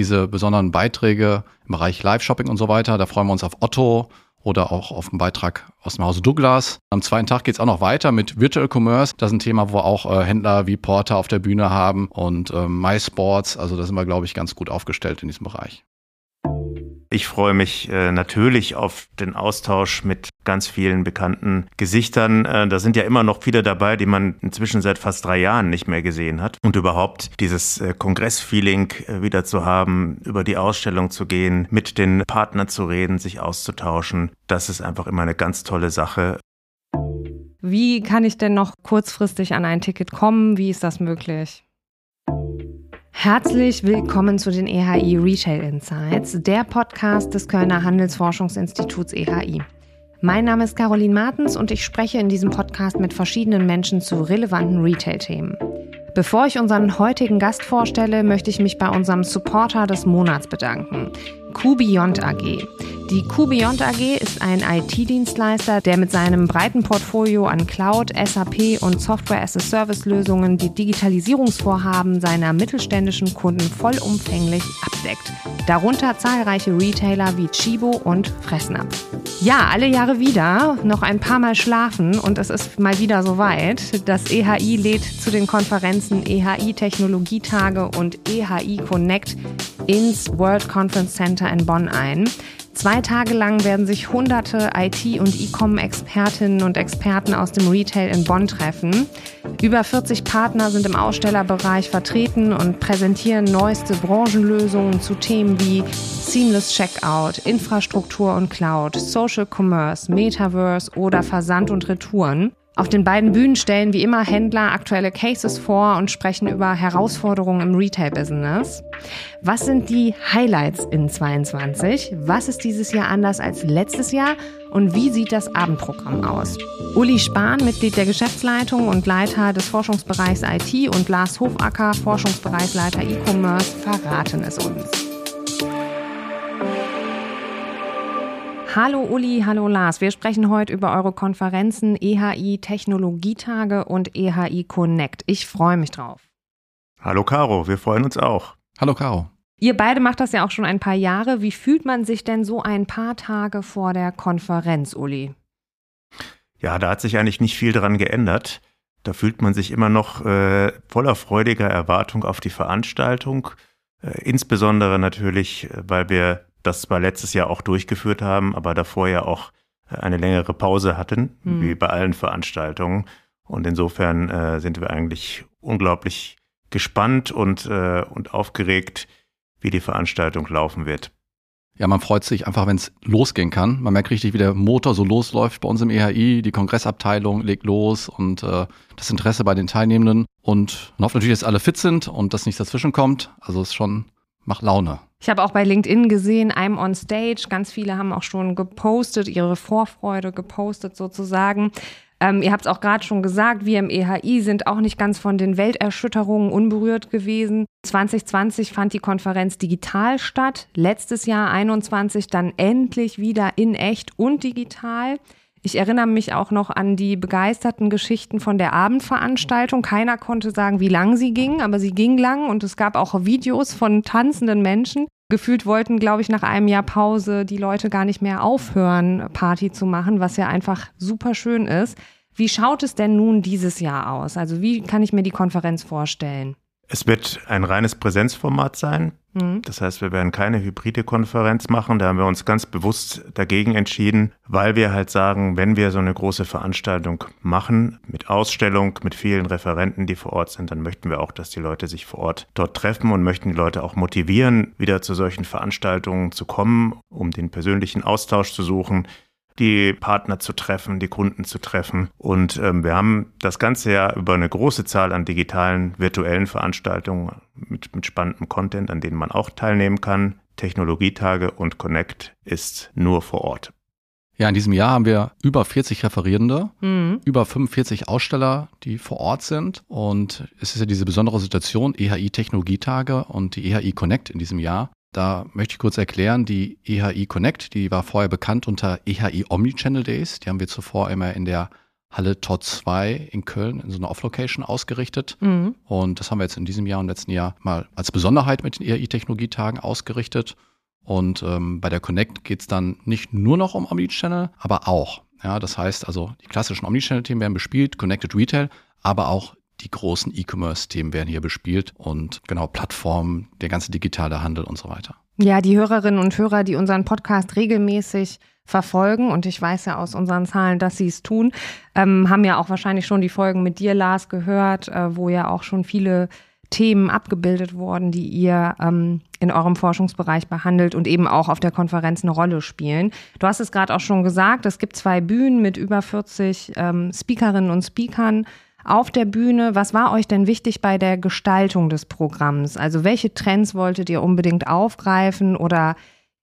diese besonderen Beiträge im Bereich Live-Shopping und so weiter. Da freuen wir uns auf Otto oder auch auf einen Beitrag aus dem Hause Douglas. Am zweiten Tag geht es auch noch weiter mit Virtual Commerce. Das ist ein Thema, wo wir auch äh, Händler wie Porter auf der Bühne haben und äh, MySports. Also da sind wir, glaube ich, ganz gut aufgestellt in diesem Bereich. Ich freue mich äh, natürlich auf den Austausch mit ganz vielen bekannten Gesichtern. Äh, da sind ja immer noch viele dabei, die man inzwischen seit fast drei Jahren nicht mehr gesehen hat. Und überhaupt dieses äh, Kongressfeeling äh, wieder zu haben, über die Ausstellung zu gehen, mit den Partnern zu reden, sich auszutauschen, das ist einfach immer eine ganz tolle Sache. Wie kann ich denn noch kurzfristig an ein Ticket kommen? Wie ist das möglich? Herzlich willkommen zu den EHI Retail Insights, der Podcast des Kölner Handelsforschungsinstituts EHI. Mein Name ist Caroline Martens und ich spreche in diesem Podcast mit verschiedenen Menschen zu relevanten Retail-Themen. Bevor ich unseren heutigen Gast vorstelle, möchte ich mich bei unserem Supporter des Monats bedanken. QBeyond AG. Die QBeyond AG ist ein IT-Dienstleister, der mit seinem breiten Portfolio an Cloud, SAP und Software-as-a-Service-Lösungen die Digitalisierungsvorhaben seiner mittelständischen Kunden vollumfänglich abdeckt. Darunter zahlreiche Retailer wie Chibo und Fressnapf. Ja, alle Jahre wieder, noch ein paar Mal schlafen und es ist mal wieder soweit. Das EHI lädt zu den Konferenzen EHI Technologietage und EHI Connect ins World Conference Center in Bonn ein. Zwei Tage lang werden sich hunderte IT- und E-Com-Expertinnen und Experten aus dem Retail in Bonn treffen. Über 40 Partner sind im Ausstellerbereich vertreten und präsentieren neueste Branchenlösungen zu Themen wie Seamless Checkout, Infrastruktur und Cloud, Social Commerce, Metaverse oder Versand und Retouren. Auf den beiden Bühnen stellen wie immer Händler aktuelle Cases vor und sprechen über Herausforderungen im Retail-Business. Was sind die Highlights in 22? Was ist dieses Jahr anders als letztes Jahr? Und wie sieht das Abendprogramm aus? Uli Spahn, Mitglied der Geschäftsleitung und Leiter des Forschungsbereichs IT und Lars Hofacker, Forschungsbereichsleiter E-Commerce, verraten es uns. Hallo Uli, hallo Lars. Wir sprechen heute über eure Konferenzen EHI Technologietage und EHI Connect. Ich freue mich drauf. Hallo Caro, wir freuen uns auch. Hallo Caro. Ihr beide macht das ja auch schon ein paar Jahre. Wie fühlt man sich denn so ein paar Tage vor der Konferenz, Uli? Ja, da hat sich eigentlich nicht viel dran geändert. Da fühlt man sich immer noch äh, voller freudiger Erwartung auf die Veranstaltung. Äh, insbesondere natürlich, äh, weil wir das zwar letztes Jahr auch durchgeführt haben, aber davor ja auch äh, eine längere Pause hatten, hm. wie bei allen Veranstaltungen. Und insofern äh, sind wir eigentlich unglaublich gespannt und, äh, und aufgeregt, wie die Veranstaltung laufen wird. Ja, man freut sich einfach, wenn es losgehen kann. Man merkt richtig, wie der Motor so losläuft bei uns im EHI. Die Kongressabteilung legt los und äh, das Interesse bei den Teilnehmenden. Und man hofft natürlich, dass alle fit sind und dass nichts dazwischen kommt. Also es schon macht Laune. Ich habe auch bei LinkedIn gesehen, I'm on stage. Ganz viele haben auch schon gepostet, ihre Vorfreude gepostet sozusagen. Ähm, ihr habt es auch gerade schon gesagt, wir im EHI sind auch nicht ganz von den Welterschütterungen unberührt gewesen. 2020 fand die Konferenz digital statt, letztes Jahr 21 dann endlich wieder in echt und digital. Ich erinnere mich auch noch an die begeisterten Geschichten von der Abendveranstaltung. Keiner konnte sagen, wie lang sie ging, aber sie ging lang und es gab auch Videos von tanzenden Menschen. Gefühlt wollten, glaube ich, nach einem Jahr Pause die Leute gar nicht mehr aufhören, Party zu machen, was ja einfach super schön ist. Wie schaut es denn nun dieses Jahr aus? Also wie kann ich mir die Konferenz vorstellen? Es wird ein reines Präsenzformat sein. Mhm. Das heißt, wir werden keine hybride Konferenz machen. Da haben wir uns ganz bewusst dagegen entschieden, weil wir halt sagen, wenn wir so eine große Veranstaltung machen, mit Ausstellung, mit vielen Referenten, die vor Ort sind, dann möchten wir auch, dass die Leute sich vor Ort dort treffen und möchten die Leute auch motivieren, wieder zu solchen Veranstaltungen zu kommen, um den persönlichen Austausch zu suchen die Partner zu treffen, die Kunden zu treffen. Und ähm, wir haben das ganze Jahr über eine große Zahl an digitalen, virtuellen Veranstaltungen mit, mit spannendem Content, an denen man auch teilnehmen kann. Technologietage und Connect ist nur vor Ort. Ja, in diesem Jahr haben wir über 40 Referierende, mhm. über 45 Aussteller, die vor Ort sind. Und es ist ja diese besondere Situation, EHI Technologietage und die EHI Connect in diesem Jahr. Da möchte ich kurz erklären, die EHI Connect, die war vorher bekannt unter EHI Omnichannel Days. Die haben wir zuvor immer in der Halle Tor 2 in Köln in so einer Off-Location ausgerichtet. Mhm. Und das haben wir jetzt in diesem Jahr und letzten Jahr mal als Besonderheit mit den ERI-Technologietagen ausgerichtet. Und ähm, bei der Connect geht es dann nicht nur noch um Omnichannel, aber auch. Ja, das heißt also, die klassischen Omnichannel-Themen werden bespielt, Connected Retail, aber auch die großen E-Commerce-Themen werden hier bespielt und genau Plattformen, der ganze digitale Handel und so weiter. Ja, die Hörerinnen und Hörer, die unseren Podcast regelmäßig verfolgen und ich weiß ja aus unseren Zahlen, dass sie es tun, ähm, haben ja auch wahrscheinlich schon die Folgen mit dir, Lars, gehört, äh, wo ja auch schon viele Themen abgebildet wurden, die ihr ähm, in eurem Forschungsbereich behandelt und eben auch auf der Konferenz eine Rolle spielen. Du hast es gerade auch schon gesagt, es gibt zwei Bühnen mit über 40 ähm, Speakerinnen und Speakern auf der Bühne. Was war euch denn wichtig bei der Gestaltung des Programms? Also welche Trends wolltet ihr unbedingt aufgreifen oder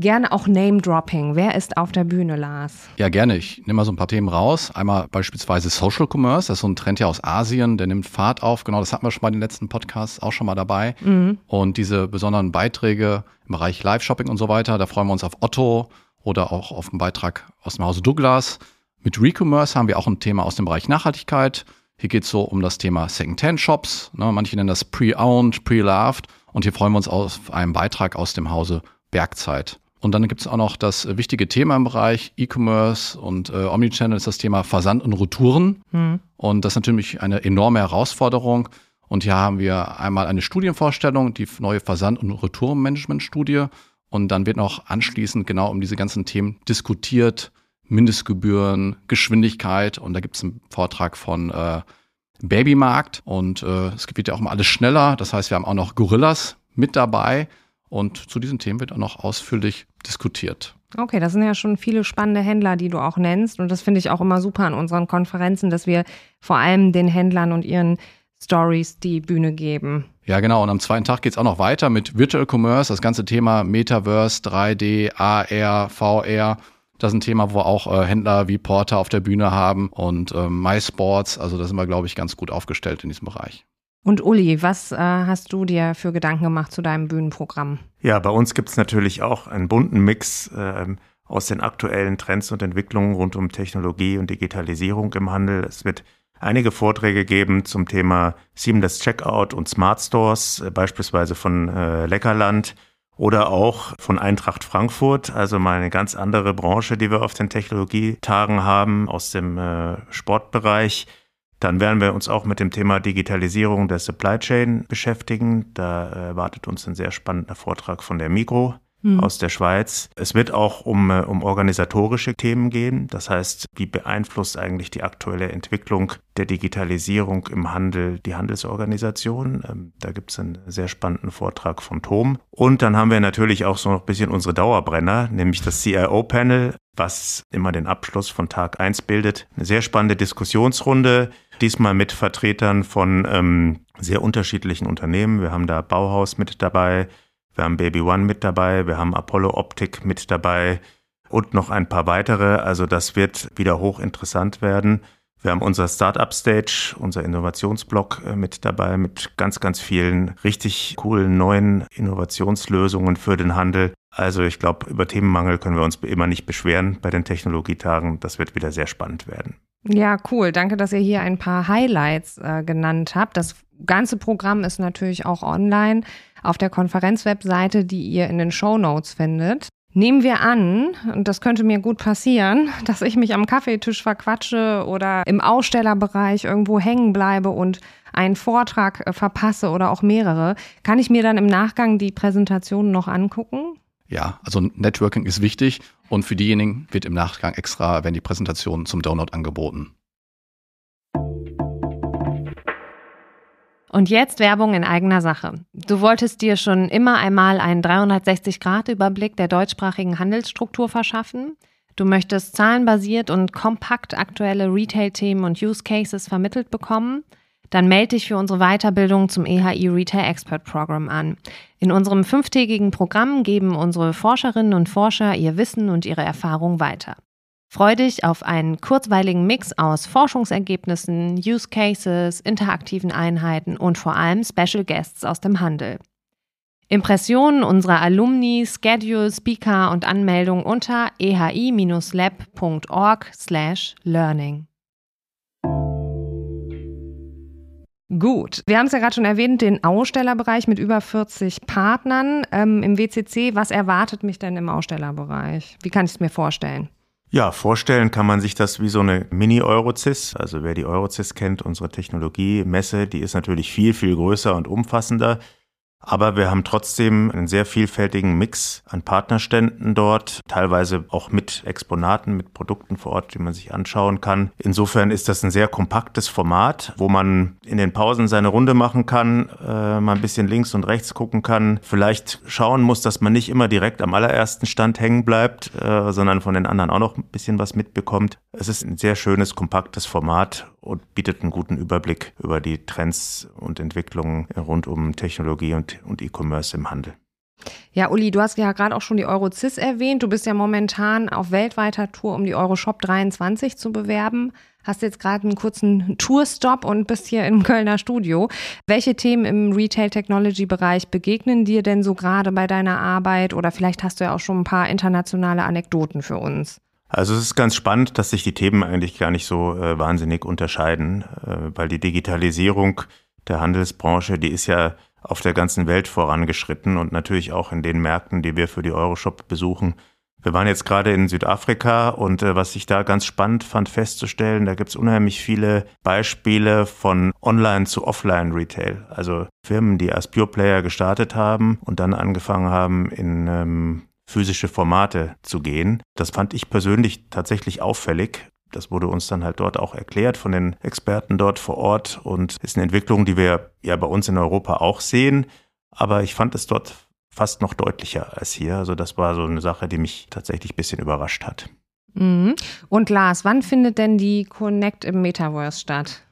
Gerne auch Name-Dropping. Wer ist auf der Bühne, Lars? Ja, gerne. Ich nehme mal so ein paar Themen raus. Einmal beispielsweise Social Commerce. Das ist so ein Trend ja aus Asien. Der nimmt Fahrt auf. Genau, das hatten wir schon bei den letzten Podcasts auch schon mal dabei. Mhm. Und diese besonderen Beiträge im Bereich Live-Shopping und so weiter, da freuen wir uns auf Otto oder auch auf einen Beitrag aus dem Hause Douglas. Mit Recommerce haben wir auch ein Thema aus dem Bereich Nachhaltigkeit. Hier geht es so um das Thema Second-Hand-Shops. Ne, manche nennen das Pre-Owned, Pre-Loved. Und hier freuen wir uns auf einen Beitrag aus dem Hause Bergzeit. Und dann gibt es auch noch das wichtige Thema im Bereich E-Commerce und äh, Omnichannel ist das Thema Versand und Retouren. Mhm. Und das ist natürlich eine enorme Herausforderung. Und hier haben wir einmal eine Studienvorstellung, die neue Versand- und Retourenmanagement-Studie. Und dann wird noch anschließend genau um diese ganzen Themen diskutiert. Mindestgebühren, Geschwindigkeit. Und da gibt es einen Vortrag von äh, Babymarkt. Und äh, es wird ja auch mal alles schneller. Das heißt, wir haben auch noch Gorillas mit dabei. Und zu diesen Themen wird auch noch ausführlich diskutiert. Okay, das sind ja schon viele spannende Händler, die du auch nennst. Und das finde ich auch immer super an unseren Konferenzen, dass wir vor allem den Händlern und ihren Stories die Bühne geben. Ja, genau. Und am zweiten Tag geht es auch noch weiter mit Virtual Commerce, das ganze Thema Metaverse, 3D, AR, VR. Das ist ein Thema, wo auch äh, Händler wie Porter auf der Bühne haben und äh, MySports. Also da sind wir, glaube ich, ganz gut aufgestellt in diesem Bereich. Und Uli, was äh, hast du dir für Gedanken gemacht zu deinem Bühnenprogramm? Ja, bei uns gibt es natürlich auch einen bunten Mix äh, aus den aktuellen Trends und Entwicklungen rund um Technologie und Digitalisierung im Handel. Es wird einige Vorträge geben zum Thema Seamless Checkout und Smart Stores, äh, beispielsweise von äh, Leckerland oder auch von Eintracht Frankfurt, also mal eine ganz andere Branche, die wir auf den Technologietagen haben aus dem äh, Sportbereich. Dann werden wir uns auch mit dem Thema Digitalisierung der Supply Chain beschäftigen. Da erwartet uns ein sehr spannender Vortrag von der Migro hm. aus der Schweiz. Es wird auch um, äh, um organisatorische Themen gehen. Das heißt, wie beeinflusst eigentlich die aktuelle Entwicklung der Digitalisierung im Handel die Handelsorganisation? Ähm, da gibt es einen sehr spannenden Vortrag von Tom. Und dann haben wir natürlich auch so noch ein bisschen unsere Dauerbrenner, nämlich das CIO-Panel, was immer den Abschluss von Tag 1 bildet. Eine sehr spannende Diskussionsrunde, diesmal mit Vertretern von ähm, sehr unterschiedlichen Unternehmen. Wir haben da Bauhaus mit dabei, wir haben Baby One mit dabei, wir haben Apollo Optik mit dabei und noch ein paar weitere. Also das wird wieder hochinteressant werden. Wir haben unser Startup Stage, unser Innovationsblock äh, mit dabei, mit ganz, ganz vielen richtig coolen neuen Innovationslösungen für den Handel. Also ich glaube, über Themenmangel können wir uns immer nicht beschweren bei den Technologietagen. Das wird wieder sehr spannend werden. Ja, cool. Danke, dass ihr hier ein paar Highlights äh, genannt habt. Das ganze Programm ist natürlich auch online auf der Konferenzwebseite, die ihr in den Show Notes findet. Nehmen wir an, und das könnte mir gut passieren, dass ich mich am Kaffeetisch verquatsche oder im Ausstellerbereich irgendwo hängen bleibe und einen Vortrag äh, verpasse oder auch mehrere. Kann ich mir dann im Nachgang die Präsentation noch angucken? Ja, also Networking ist wichtig und für diejenigen wird im Nachgang extra, wenn die Präsentation zum Download angeboten. Und jetzt Werbung in eigener Sache. Du wolltest dir schon immer einmal einen 360-Grad-Überblick der deutschsprachigen Handelsstruktur verschaffen. Du möchtest zahlenbasiert und kompakt aktuelle Retail-Themen und Use Cases vermittelt bekommen. Dann melde dich für unsere Weiterbildung zum EHI Retail Expert Program an. In unserem fünftägigen Programm geben unsere Forscherinnen und Forscher ihr Wissen und ihre Erfahrung weiter. Freu dich auf einen kurzweiligen Mix aus Forschungsergebnissen, Use Cases, interaktiven Einheiten und vor allem Special Guests aus dem Handel. Impressionen unserer Alumni, Schedule, Speaker und Anmeldung unter ehi-lab.org/learning. Gut, wir haben es ja gerade schon erwähnt, den Ausstellerbereich mit über 40 Partnern ähm, im WCC. Was erwartet mich denn im Ausstellerbereich? Wie kann ich es mir vorstellen? Ja, vorstellen kann man sich das wie so eine Mini-Eurozis. Also wer die Eurozis kennt, unsere Technologiemesse, die ist natürlich viel, viel größer und umfassender. Aber wir haben trotzdem einen sehr vielfältigen Mix an Partnerständen dort, teilweise auch mit Exponaten, mit Produkten vor Ort, die man sich anschauen kann. Insofern ist das ein sehr kompaktes Format, wo man in den Pausen seine Runde machen kann, äh, mal ein bisschen links und rechts gucken kann, vielleicht schauen muss, dass man nicht immer direkt am allerersten Stand hängen bleibt, äh, sondern von den anderen auch noch ein bisschen was mitbekommt. Es ist ein sehr schönes, kompaktes Format und bietet einen guten Überblick über die Trends und Entwicklungen rund um Technologie und, und E-Commerce im Handel. Ja, Uli, du hast ja gerade auch schon die Eurocis erwähnt. Du bist ja momentan auf weltweiter Tour, um die Euroshop 23 zu bewerben. Hast jetzt gerade einen kurzen Tourstop und bist hier im Kölner Studio. Welche Themen im Retail Technology Bereich begegnen dir denn so gerade bei deiner Arbeit? Oder vielleicht hast du ja auch schon ein paar internationale Anekdoten für uns. Also es ist ganz spannend, dass sich die Themen eigentlich gar nicht so äh, wahnsinnig unterscheiden, äh, weil die Digitalisierung der Handelsbranche, die ist ja auf der ganzen Welt vorangeschritten und natürlich auch in den Märkten, die wir für die Euroshop besuchen. Wir waren jetzt gerade in Südafrika und äh, was ich da ganz spannend fand festzustellen, da gibt's unheimlich viele Beispiele von Online zu Offline Retail. Also Firmen, die als Pure Player gestartet haben und dann angefangen haben, in ähm, physische Formate zu gehen. Das fand ich persönlich tatsächlich auffällig. Das wurde uns dann halt dort auch erklärt von den Experten dort vor Ort und ist eine Entwicklung, die wir ja bei uns in Europa auch sehen. Aber ich fand es dort fast noch deutlicher als hier. Also das war so eine Sache, die mich tatsächlich ein bisschen überrascht hat. Mhm. Und Lars, wann findet denn die Connect im Metaverse statt?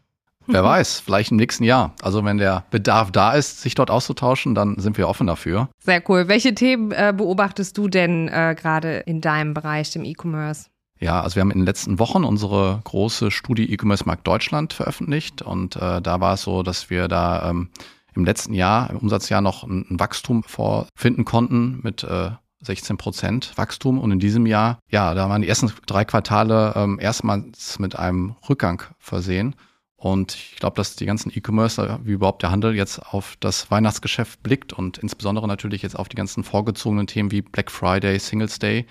Wer weiß, vielleicht im nächsten Jahr. Also wenn der Bedarf da ist, sich dort auszutauschen, dann sind wir offen dafür. Sehr cool. Welche Themen äh, beobachtest du denn äh, gerade in deinem Bereich, dem E-Commerce? Ja, also wir haben in den letzten Wochen unsere große Studie E-Commerce Markt Deutschland veröffentlicht und äh, da war es so, dass wir da ähm, im letzten Jahr, im Umsatzjahr noch ein, ein Wachstum vorfinden konnten mit äh, 16 Prozent Wachstum und in diesem Jahr, ja, da waren die ersten drei Quartale ähm, erstmals mit einem Rückgang versehen. Und ich glaube, dass die ganzen E-Commerce, wie überhaupt der Handel jetzt auf das Weihnachtsgeschäft blickt und insbesondere natürlich jetzt auf die ganzen vorgezogenen Themen wie Black Friday, Singles Day.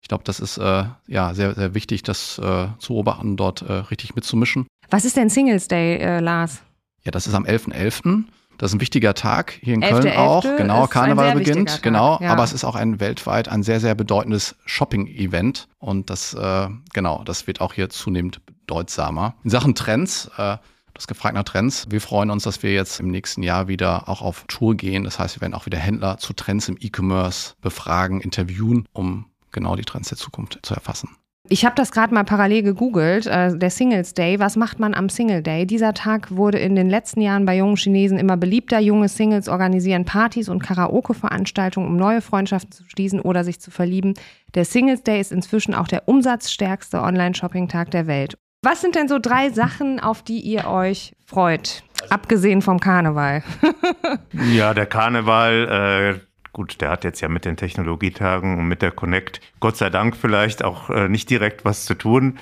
Ich glaube, das ist äh, ja sehr, sehr wichtig, das äh, zu beobachten, dort äh, richtig mitzumischen. Was ist denn Singles Day, äh, Lars? Ja, das ist am 11.11. .11. Das ist ein wichtiger Tag hier in Köln auch. Genau, Karneval beginnt. Genau, ja. aber es ist auch ein weltweit ein sehr, sehr bedeutendes Shopping-Event. Und das, äh, genau, das wird auch hier zunehmend bedeutsamer. In Sachen Trends, äh, du hast gefragt nach Trends. Wir freuen uns, dass wir jetzt im nächsten Jahr wieder auch auf Tour gehen. Das heißt, wir werden auch wieder Händler zu Trends im E-Commerce befragen, interviewen, um genau die Trends der Zukunft zu erfassen. Ich habe das gerade mal parallel gegoogelt, äh, der Singles Day. Was macht man am Single Day? Dieser Tag wurde in den letzten Jahren bei jungen Chinesen immer beliebter. Junge Singles organisieren Partys und Karaoke-Veranstaltungen, um neue Freundschaften zu schließen oder sich zu verlieben. Der Singles Day ist inzwischen auch der umsatzstärkste Online-Shopping-Tag der Welt. Was sind denn so drei Sachen, auf die ihr euch freut? Abgesehen vom Karneval. ja, der Karneval, äh, Gut, der hat jetzt ja mit den Technologietagen und mit der Connect, Gott sei Dank vielleicht auch äh, nicht direkt was zu tun.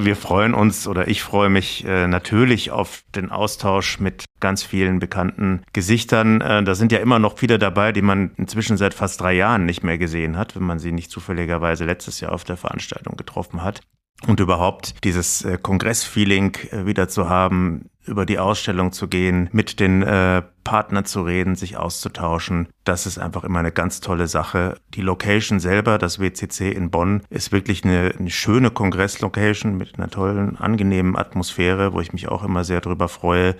Wir freuen uns oder ich freue mich äh, natürlich auf den Austausch mit ganz vielen bekannten Gesichtern. Äh, da sind ja immer noch viele dabei, die man inzwischen seit fast drei Jahren nicht mehr gesehen hat, wenn man sie nicht zufälligerweise letztes Jahr auf der Veranstaltung getroffen hat. Und überhaupt dieses äh, Kongressfeeling äh, wieder zu haben, über die Ausstellung zu gehen, mit den äh, Partnern zu reden, sich auszutauschen. Das ist einfach immer eine ganz tolle Sache. Die Location selber, das WCC in Bonn, ist wirklich eine, eine schöne Kongresslocation mit einer tollen, angenehmen Atmosphäre, wo ich mich auch immer sehr drüber freue,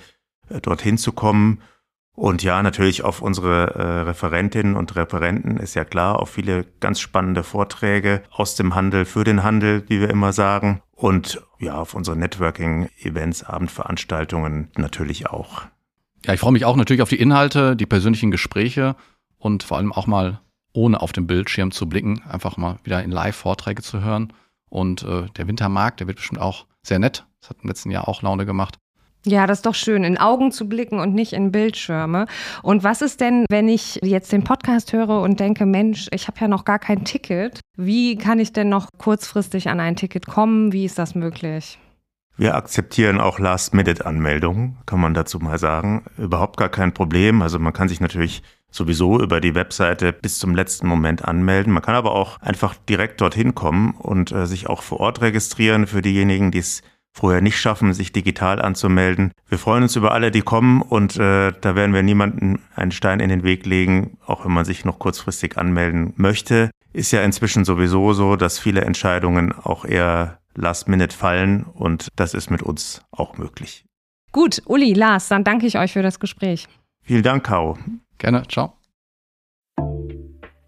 äh, dorthin zu kommen. Und ja, natürlich auf unsere äh, Referentinnen und Referenten ist ja klar, auf viele ganz spannende Vorträge aus dem Handel für den Handel, wie wir immer sagen. Und ja, auf unsere Networking-Events, Abendveranstaltungen natürlich auch. Ja, ich freue mich auch natürlich auf die Inhalte, die persönlichen Gespräche und vor allem auch mal ohne auf den Bildschirm zu blicken, einfach mal wieder in Live-Vorträge zu hören. Und äh, der Wintermarkt, der wird bestimmt auch sehr nett. Das hat im letzten Jahr auch Laune gemacht. Ja, das ist doch schön, in Augen zu blicken und nicht in Bildschirme. Und was ist denn, wenn ich jetzt den Podcast höre und denke, Mensch, ich habe ja noch gar kein Ticket. Wie kann ich denn noch kurzfristig an ein Ticket kommen? Wie ist das möglich? Wir akzeptieren auch Last-Minute-Anmeldungen, kann man dazu mal sagen. Überhaupt gar kein Problem. Also man kann sich natürlich sowieso über die Webseite bis zum letzten Moment anmelden. Man kann aber auch einfach direkt dorthin kommen und äh, sich auch vor Ort registrieren für diejenigen, die es vorher nicht schaffen, sich digital anzumelden. Wir freuen uns über alle, die kommen und äh, da werden wir niemanden einen Stein in den Weg legen, auch wenn man sich noch kurzfristig anmelden möchte. Ist ja inzwischen sowieso so, dass viele Entscheidungen auch eher last minute fallen und das ist mit uns auch möglich. Gut, Uli, Lars, dann danke ich euch für das Gespräch. Vielen Dank, Caro. Gerne, ciao.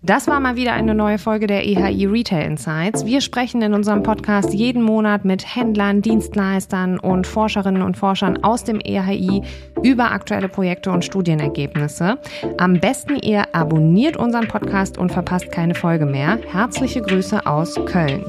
Das war mal wieder eine neue Folge der EHI Retail Insights. Wir sprechen in unserem Podcast jeden Monat mit Händlern, Dienstleistern und Forscherinnen und Forschern aus dem EHI über aktuelle Projekte und Studienergebnisse. Am besten ihr abonniert unseren Podcast und verpasst keine Folge mehr. Herzliche Grüße aus Köln.